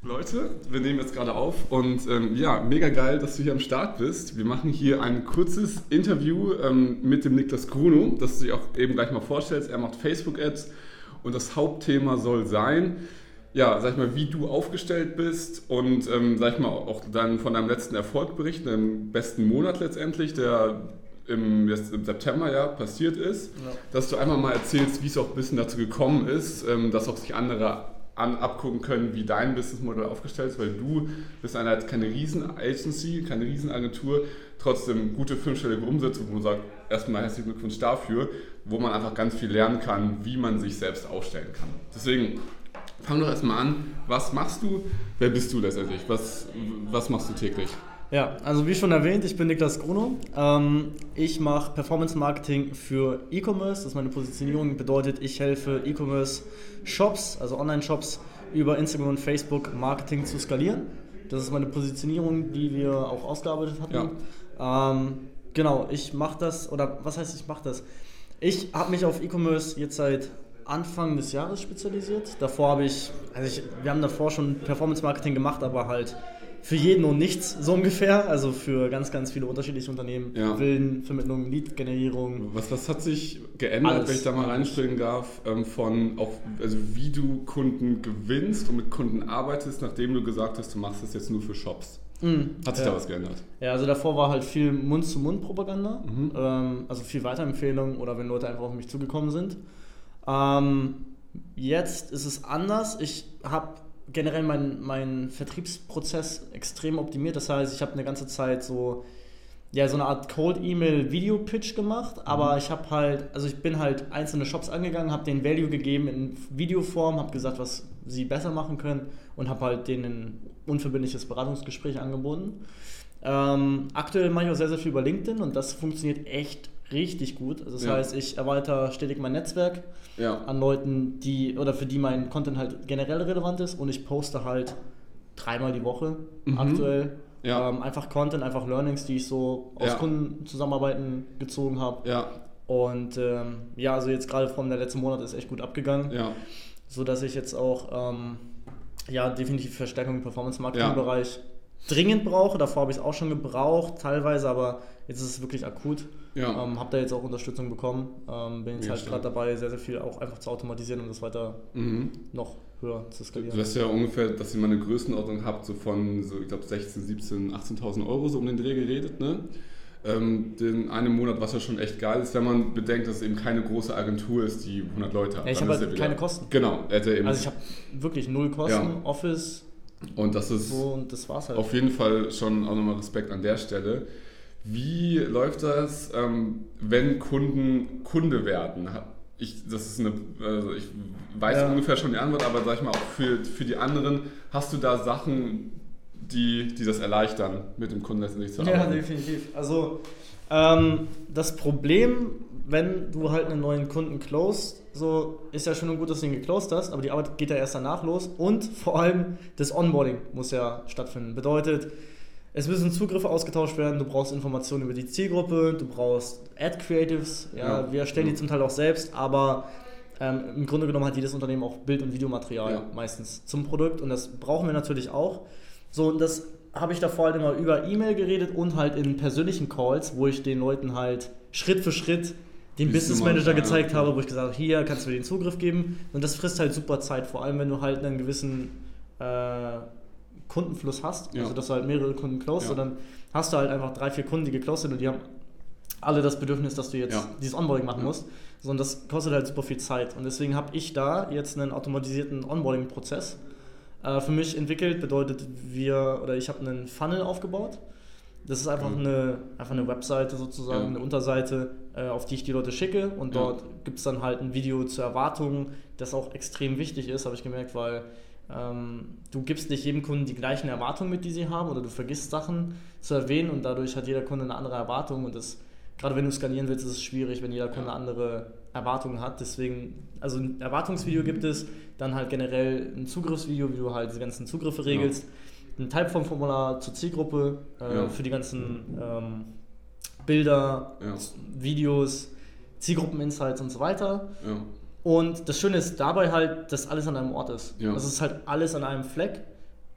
Leute, wir nehmen jetzt gerade auf und ähm, ja, mega geil, dass du hier am Start bist. Wir machen hier ein kurzes Interview ähm, mit dem Niklas Gruno, das du dir auch eben gleich mal vorstellst. Er macht Facebook-Ads und das Hauptthema soll sein, ja, sag ich mal, wie du aufgestellt bist und ähm, sag ich mal auch dann von deinem letzten Erfolg berichten, deinem besten Monat letztendlich, der im, jetzt im September ja passiert ist, ja. dass du einmal mal erzählst, wie es auch ein bisschen dazu gekommen ist, ähm, dass auch sich andere an, abgucken können, wie dein Businessmodell aufgestellt ist, weil du bist eine, keine Riesen-Agency, keine Riesenagentur, trotzdem gute fünfstellige Umsätze, wo man sagt, erstmal herzlichen Glückwunsch dafür, wo man einfach ganz viel lernen kann, wie man sich selbst aufstellen kann. Deswegen fang doch erstmal an, was machst du, wer bist du letztendlich, was, was machst du täglich? Ja, also wie schon erwähnt, ich bin Niklas Gruno. Ähm, ich mache Performance Marketing für E-Commerce. Das ist meine Positionierung. Bedeutet, ich helfe E-Commerce-Shops, also Online-Shops, über Instagram und Facebook Marketing zu skalieren. Das ist meine Positionierung, die wir auch ausgearbeitet hatten. Ja. Ähm, genau, ich mache das, oder was heißt ich mache das? Ich habe mich auf E-Commerce jetzt seit Anfang des Jahres spezialisiert. Davor habe ich, also ich, wir haben davor schon Performance Marketing gemacht, aber halt für jeden und nichts so ungefähr. Also für ganz, ganz viele unterschiedliche Unternehmen. Ja. Willenvermittlung, Lead-Generierung. Was, was hat sich geändert, alles, wenn ich da mal reinspringen darf, ähm, von auch, also wie du Kunden gewinnst und mit Kunden arbeitest, nachdem du gesagt hast, du machst das jetzt nur für Shops? Mhm. Hat sich ja. da was geändert? Ja, also davor war halt viel Mund-zu-Mund-Propaganda, mhm. ähm, also viel Weiterempfehlung oder wenn Leute einfach auf mich zugekommen sind. Ähm, jetzt ist es anders. Ich habe generell meinen mein Vertriebsprozess extrem optimiert. Das heißt, ich habe eine ganze Zeit so, ja, so eine Art Cold-Email-Video-Pitch gemacht, mhm. aber ich habe halt, also ich bin halt einzelne Shops angegangen, habe den Value gegeben in Videoform, habe gesagt, was sie besser machen können und habe halt denen ein unverbindliches Beratungsgespräch angeboten. Ähm, aktuell mache ich auch sehr, sehr viel über LinkedIn und das funktioniert echt richtig gut. Also das ja. heißt, ich erweitere stetig mein Netzwerk ja. an Leuten, die oder für die mein Content halt generell relevant ist und ich poste halt dreimal die Woche mhm. aktuell. Ja. Ähm, einfach Content, einfach Learnings, die ich so aus Kundenzusammenarbeiten gezogen habe. Ja. Und ähm, ja, also jetzt gerade von der letzten Monat ist echt gut abgegangen. Ja. So dass ich jetzt auch ähm, ja, definitiv Verstärkung im Performance-Marketing-Bereich dringend brauche. Davor habe ich es auch schon gebraucht, teilweise, aber jetzt ist es wirklich akut. Ja. Ähm, habe da jetzt auch Unterstützung bekommen. Ähm, bin jetzt ja, halt gerade dabei, sehr, sehr viel auch einfach zu automatisieren, um das weiter mhm. noch höher zu skalieren. Du hast ja ungefähr, dass ihr mal eine Größenordnung habt, so von, so, ich glaube, 16, 17, 18.000 Euro so um den Dreh geredet, ne? Ähm, den einen Monat, was ja schon echt geil ist, wenn man bedenkt, dass es eben keine große Agentur ist, die 100 Leute hat. Ja, ich habe halt keine Kosten. Genau. also ich habe wirklich null Kosten, ja. Office, und das ist und das halt. auf jeden Fall schon auch nochmal Respekt an der Stelle. Wie läuft das, ähm, wenn Kunden Kunde werden? Ich, das ist eine, also ich weiß ja. ungefähr schon die Antwort, aber sag ich mal auch für, für die anderen, hast du da Sachen, die, die das erleichtern, mit dem Kunden letztendlich zu arbeiten? Ja, definitiv. Also ähm, das Problem, wenn du halt einen neuen Kunden closed, so ist ja schon gut, dass du ihn geclosed hast, aber die Arbeit geht ja erst danach los und vor allem das Onboarding muss ja stattfinden. Bedeutet, es müssen Zugriffe ausgetauscht werden, du brauchst Informationen über die Zielgruppe, du brauchst Ad-Creatives, ja, ja, wir erstellen die zum Teil auch selbst, aber ähm, im Grunde genommen hat jedes Unternehmen auch Bild- und Videomaterial ja. meistens zum Produkt und das brauchen wir natürlich auch. So, und das habe ich davor halt immer über E-Mail geredet und halt in persönlichen Calls, wo ich den Leuten halt Schritt für Schritt den Business Manager gezeigt habe, wo ich gesagt habe, hier kannst du mir den Zugriff geben. Und das frisst halt super Zeit, vor allem wenn du halt einen gewissen äh, Kundenfluss hast, ja. also dass du halt mehrere Kunden closed, ja. dann hast du halt einfach drei, vier Kunden, die geclosed sind und die haben alle das Bedürfnis, dass du jetzt ja. dieses Onboarding machen musst. So, und das kostet halt super viel Zeit. Und deswegen habe ich da jetzt einen automatisierten Onboarding-Prozess äh, für mich entwickelt. Bedeutet, wir oder ich habe einen Funnel aufgebaut das ist einfach, mhm. eine, einfach eine Webseite sozusagen, ja. eine Unterseite, äh, auf die ich die Leute schicke und ja. dort gibt es dann halt ein Video zur Erwartung, das auch extrem wichtig ist, habe ich gemerkt, weil ähm, du gibst nicht jedem Kunden die gleichen Erwartungen mit, die sie haben oder du vergisst Sachen zu erwähnen und dadurch hat jeder Kunde eine andere Erwartung und das, gerade wenn du skalieren willst, ist es schwierig, wenn jeder Kunde andere Erwartungen hat. Deswegen, also ein Erwartungsvideo gibt es, dann halt generell ein Zugriffsvideo, wie du halt die ganzen Zugriffe regelst. Ja ein Typeform-Formular zur Zielgruppe äh, ja. für die ganzen ähm, Bilder, ja. Videos, Zielgruppen-Insights und so weiter. Ja. Und das Schöne ist dabei halt, dass alles an einem Ort ist. Das ist halt alles an einem Fleck.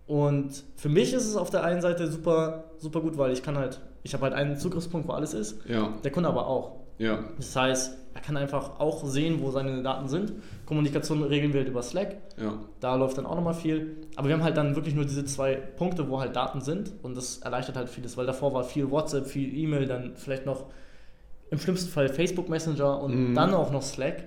Und für mich ist es auf der einen Seite super, super gut, weil ich kann halt, ich habe halt einen Zugriffspunkt, wo alles ist. Ja. Der Kunde aber auch. Ja. Das heißt, er kann einfach auch sehen, wo seine Daten sind. Kommunikation regeln wir halt über Slack. Ja. Da läuft dann auch nochmal viel. Aber wir haben halt dann wirklich nur diese zwei Punkte, wo halt Daten sind. Und das erleichtert halt vieles, weil davor war viel WhatsApp, viel E-Mail, dann vielleicht noch im schlimmsten Fall Facebook Messenger und Mhm. dann auch noch Slack.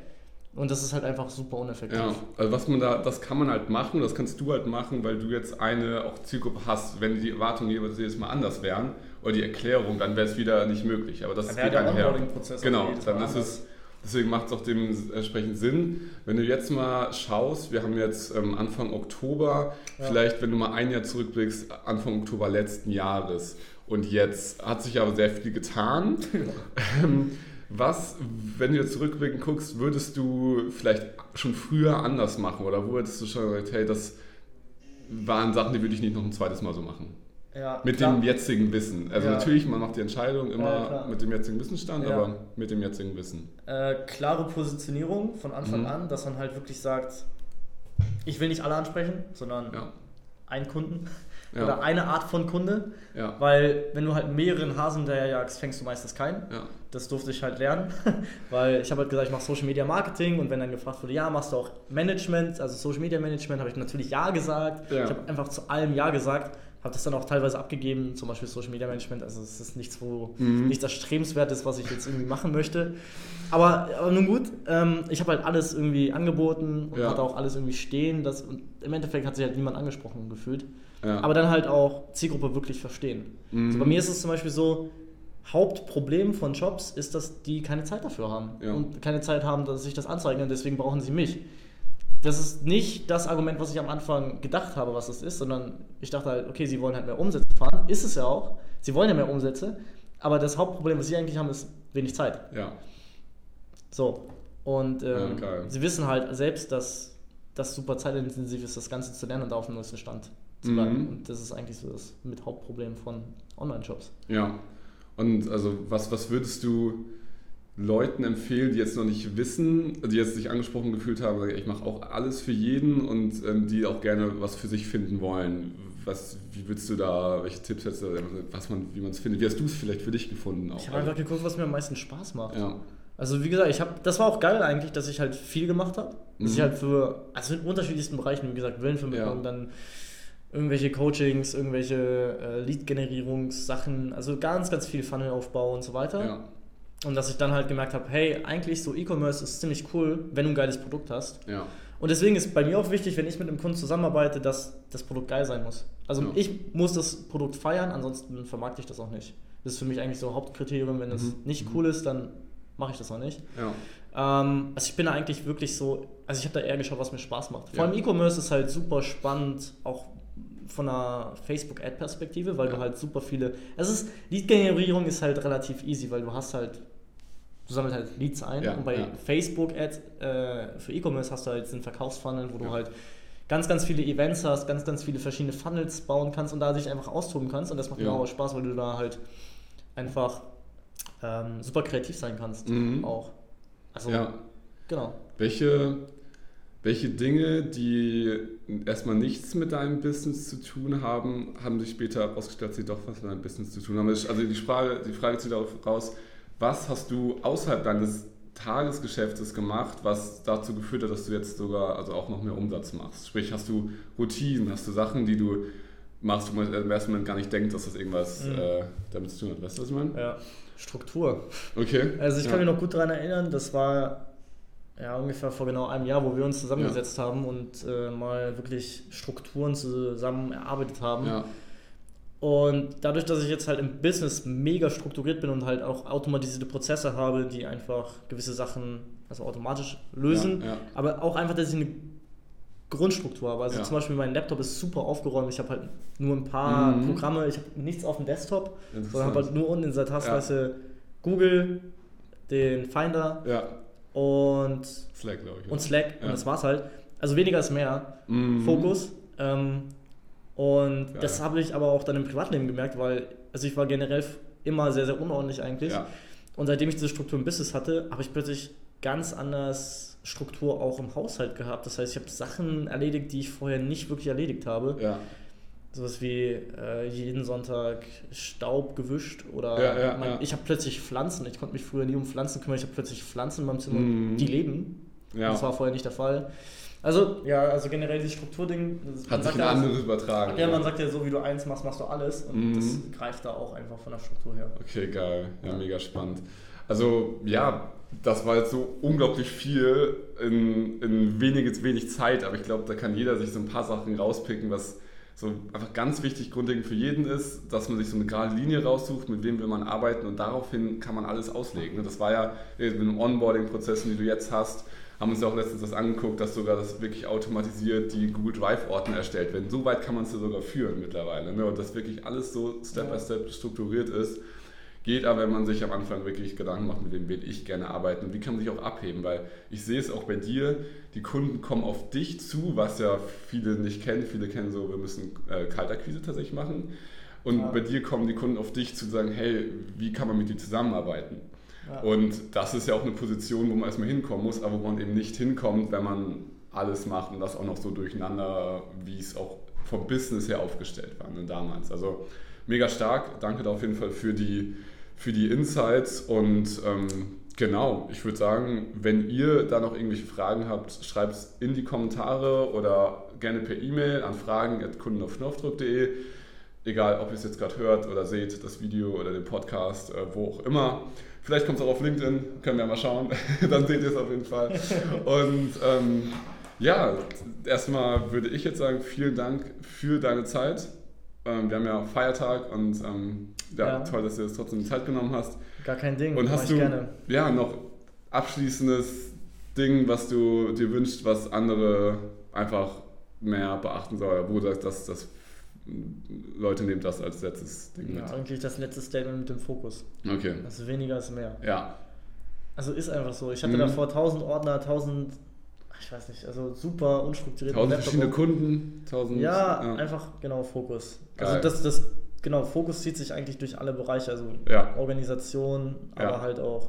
Und das ist halt einfach super uneffektiv. Ja, also was man da, das kann man halt machen, das kannst du halt machen, weil du jetzt eine auch Zielgruppe hast. Wenn die Erwartungen jeweils jedes Mal anders wären oder die Erklärung, dann wäre es wieder nicht möglich. Aber das Dann geht einher. Genau, dann ist es, deswegen macht es auch dementsprechend Sinn. Wenn du jetzt mal schaust, wir haben jetzt ähm, Anfang Oktober, Ja. vielleicht wenn du mal ein Jahr zurückblickst, Anfang Oktober letzten Jahres. Und jetzt hat sich aber sehr viel getan. Ähm, Was, wenn du jetzt zurückblicken guckst, würdest du vielleicht schon früher anders machen? Oder wo hättest du schon gesagt, hey, das waren Sachen, die würde ich nicht noch ein zweites Mal so machen? Ja, Mit klar. dem jetzigen Wissen. Also Ja. natürlich, man macht die Entscheidung Ja, immer klar. mit dem jetzigen Wissensstand, Ja. aber mit dem jetzigen Wissen. äh, klare Positionierung von Anfang Mhm. an, dass man halt wirklich sagt, ich will nicht alle ansprechen, sondern Ja. einen Kunden Ja. oder eine Art von Kunde. Ja. Weil wenn du halt mehreren Hasen hinterherjagst, fängst du meistens keinen. Ja. Das durfte ich halt lernen, weil ich habe halt gesagt, ich mache Social Media Marketing und wenn dann gefragt wurde, ja, machst du auch Management, also Social Media Management, habe ich natürlich ja gesagt. Ich habe einfach zu allem ja gesagt, habe das dann auch teilweise abgegeben, zum Beispiel Social Media Management. Also es ist nichts, wo Mhm. nichts erstrebenswertes, was ich jetzt irgendwie machen möchte. Aber, aber nun gut, ähm, ich habe halt alles irgendwie angeboten und Ja. hatte auch alles irgendwie stehen. Das, und im Endeffekt hat sich halt niemand angesprochen gefühlt. Ja. Aber dann halt auch Zielgruppe wirklich verstehen. Mhm. So, bei mir ist es zum Beispiel so, Hauptproblem von Jobs ist, dass die keine Zeit dafür haben Ja. und keine Zeit haben, dass sich das anzeigen und deswegen brauchen sie mich. Das ist nicht das Argument, was ich am Anfang gedacht habe, was das ist, sondern ich dachte halt, okay, sie wollen halt mehr Umsätze fahren. Ist es ja auch. Sie wollen ja mehr Umsätze. Aber das Hauptproblem, was sie eigentlich haben, ist wenig Zeit. ja. So. Und ähm, Ja, sie wissen halt selbst, dass das super zeitintensiv ist, das Ganze zu lernen und da auf dem neuesten Stand zu Mhm. bleiben. Und das ist eigentlich so das mit Hauptproblem von Online-Shops. Ja. Und also was, was würdest du Leuten empfehlen, die jetzt noch nicht wissen, die jetzt sich angesprochen gefühlt haben, ich mache auch alles für jeden und ähm, die auch gerne was für sich finden wollen? Was, wie würdest du da, welche Tipps hättest du, was man, wie man es findet? Wie hast du es vielleicht für dich gefunden? Auch? Ich habe einfach geguckt, was mir am meisten Spaß macht. ja. Also wie gesagt, ich habe, das war auch geil eigentlich, dass ich halt viel gemacht habe. Dass Mhm. ich halt für, also in unterschiedlichsten Bereichen, wie gesagt, Willenvermittlung, Ja. dann irgendwelche Coachings, irgendwelche äh, Lead-Generierungssachen, also ganz, ganz viel Funnelaufbau und so weiter. ja. Und dass ich dann halt gemerkt habe, hey, eigentlich so E-Commerce ist ziemlich cool, wenn du ein geiles Produkt hast. Ja. Und deswegen ist bei mir auch wichtig, wenn ich mit einem Kunden zusammenarbeite, dass das Produkt geil sein muss. Also Ja. ich muss das Produkt feiern, ansonsten vermarkte ich das auch nicht. Das ist für mich eigentlich so ein Hauptkriterium. Wenn es Mhm. nicht cool ist, dann mache ich das auch nicht. Ja. Ähm, also ich bin da eigentlich wirklich so, also ich habe da eher geschaut, was mir Spaß macht. Vor Ja. allem E-Commerce ist halt super spannend, auch von einer Facebook-Ad-Perspektive, weil Ja. du halt super viele, es ist, Lead-Generierung ist halt relativ easy, weil du hast halt, du sammelst halt Leads ein Ja, und bei ja. Facebook-Ad äh, für E-Commerce hast du halt den Verkaufsfunnel, wo du Ja. halt ganz, ganz viele Events hast, ganz, ganz viele verschiedene Funnels bauen kannst und da dich einfach austoben kannst und das macht mir auch Spaß, weil du da halt einfach ähm, super kreativ sein kannst Mhm. auch. Also, ja. genau. Welche, welche Dinge, die erstmal nichts mit deinem Business zu tun haben, haben sich später herausgestellt, dass sie doch was mit deinem Business zu tun haben? Also die Frage, die Frage zieht darauf raus, was hast du außerhalb deines Tagesgeschäftes gemacht, was dazu geführt hat, dass du jetzt sogar also auch noch mehr Umsatz machst? Sprich, hast du Routinen, hast du Sachen, die du machst, wo man im ersten Moment gar nicht denkt, dass das irgendwas Mhm. äh, damit zu tun hat. Weißt du, was ich meine? Ja, Struktur. Okay. Also ich ja. kann mich noch gut daran erinnern, das war ja ungefähr vor genau einem Jahr, wo wir uns zusammengesetzt haben und äh, mal wirklich Strukturen zusammen erarbeitet haben. Ja, Und dadurch, dass ich jetzt halt im Business mega strukturiert bin und halt auch automatisierte Prozesse habe, die einfach gewisse Sachen also automatisch lösen, Ja, ja. aber auch einfach, dass ich eine Grundstruktur habe. Also Ja. zum Beispiel mein Laptop ist super aufgeräumt. Ich habe halt nur ein paar Mhm. Programme, ich habe nichts auf dem Desktop, sondern habe halt nur unten in dieser Taskleiste Google, den Finder und, Slack, glaube ich. und? Slack und das war's halt. Also weniger ist mehr. Mhm. Fokus. Ähm, und Geil. das habe ich aber auch dann im Privatleben gemerkt, weil also ich war generell immer sehr, sehr unordentlich eigentlich. Ja, Und seitdem ich diese Struktur im Business hatte, habe ich plötzlich ganz anders Struktur auch im Haushalt gehabt. Das heißt, ich habe Sachen erledigt, die ich vorher nicht wirklich erledigt habe. ja, sowas wie äh, jeden Sonntag Staub gewischt oder Ja, ja, ja. ich habe plötzlich Pflanzen, ich konnte mich früher nie um Pflanzen kümmern, ich habe plötzlich Pflanzen in meinem Zimmer, Mhm. die leben. Ja. Das war vorher nicht der Fall. Also, ja, also generell dieses Strukturding. Hat sich ein anderes übertragen. Ja, man sagt ja so, wie du eins machst, machst du alles. Und Mhm. das greift da auch einfach von der Struktur her. Okay, geil. Ja, mega spannend. Also, ja, das war jetzt so unglaublich viel in, in wenig, wenig Zeit, aber ich glaube, da kann jeder sich so ein paar Sachen rauspicken, was so einfach ganz wichtig, grundlegend für jeden ist, dass man sich so eine gerade Linie raussucht, mit wem will man arbeiten und daraufhin kann man alles auslegen. Das war ja mit den Onboarding-Prozessen, die du jetzt hast, haben uns ja auch letztens das angeguckt, dass sogar das wirklich automatisiert die Google Drive-Ordner erstellt werden. So weit kann man es ja sogar führen mittlerweile. Ne? Und das wirklich alles so Step by Step strukturiert ist. Geht aber, wenn man sich am Anfang wirklich Gedanken macht, mit wem will ich gerne arbeiten und wie kann man sich auch abheben, weil ich sehe es auch bei dir, die Kunden kommen auf dich zu, was ja viele nicht kennen. Viele kennen so, wir müssen äh, Kaltakquise tatsächlich machen. Und Ja. bei dir kommen die Kunden auf dich zu sagen, hey, wie kann man mit dir zusammenarbeiten? Und das ist ja auch eine Position, wo man erstmal hinkommen muss, aber wo man eben nicht hinkommt, wenn man alles macht und das auch noch so durcheinander, wie es auch vom Business her aufgestellt war ne, damals. Also mega stark. Danke da auf jeden Fall für die, für die Insights und ähm, genau, ich würde sagen, wenn ihr da noch irgendwelche Fragen habt, schreibt es in die Kommentare oder gerne per E-Mail an fragen.kundenaufknopfdruck.de. Egal, ob ihr es jetzt gerade hört oder seht, das Video oder den Podcast, äh, wo auch immer. Vielleicht kommt es auch auf LinkedIn, können wir mal schauen. Dann seht ihr es auf jeden Fall. Und ähm, ja, erstmal würde ich jetzt sagen, vielen Dank für deine Zeit. Ähm, wir haben ja Feiertag und ähm, ja, Ja. toll, dass du jetzt trotzdem die Zeit genommen hast. Gar kein Ding. Und hast du gerne. ja noch abschließendes Ding, was du dir wünschst, was andere einfach mehr beachten sollen, wo du sagst, dass das Leute nehmen das als letztes Ding Ja, mit. eigentlich das letzte Statement mit dem Fokus. Okay. Also weniger ist mehr. Ja. Also ist einfach so. Ich hatte Mhm. davor 1000 Ordner, 1000, ich weiß nicht, also super unstrukturiert. Tausend verschiedene Kunden, tausend. Ja, einfach genau Fokus. Geil. Also das, das, genau, Fokus zieht sich eigentlich durch alle Bereiche, also Ja. Organisation, aber Ja. halt auch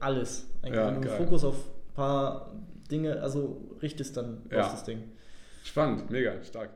alles. Eigentlich, Ja, wenn du. Fokus auf ein paar Dinge, also richtest, dann Ja. das Ding. Spannend, mega, stark.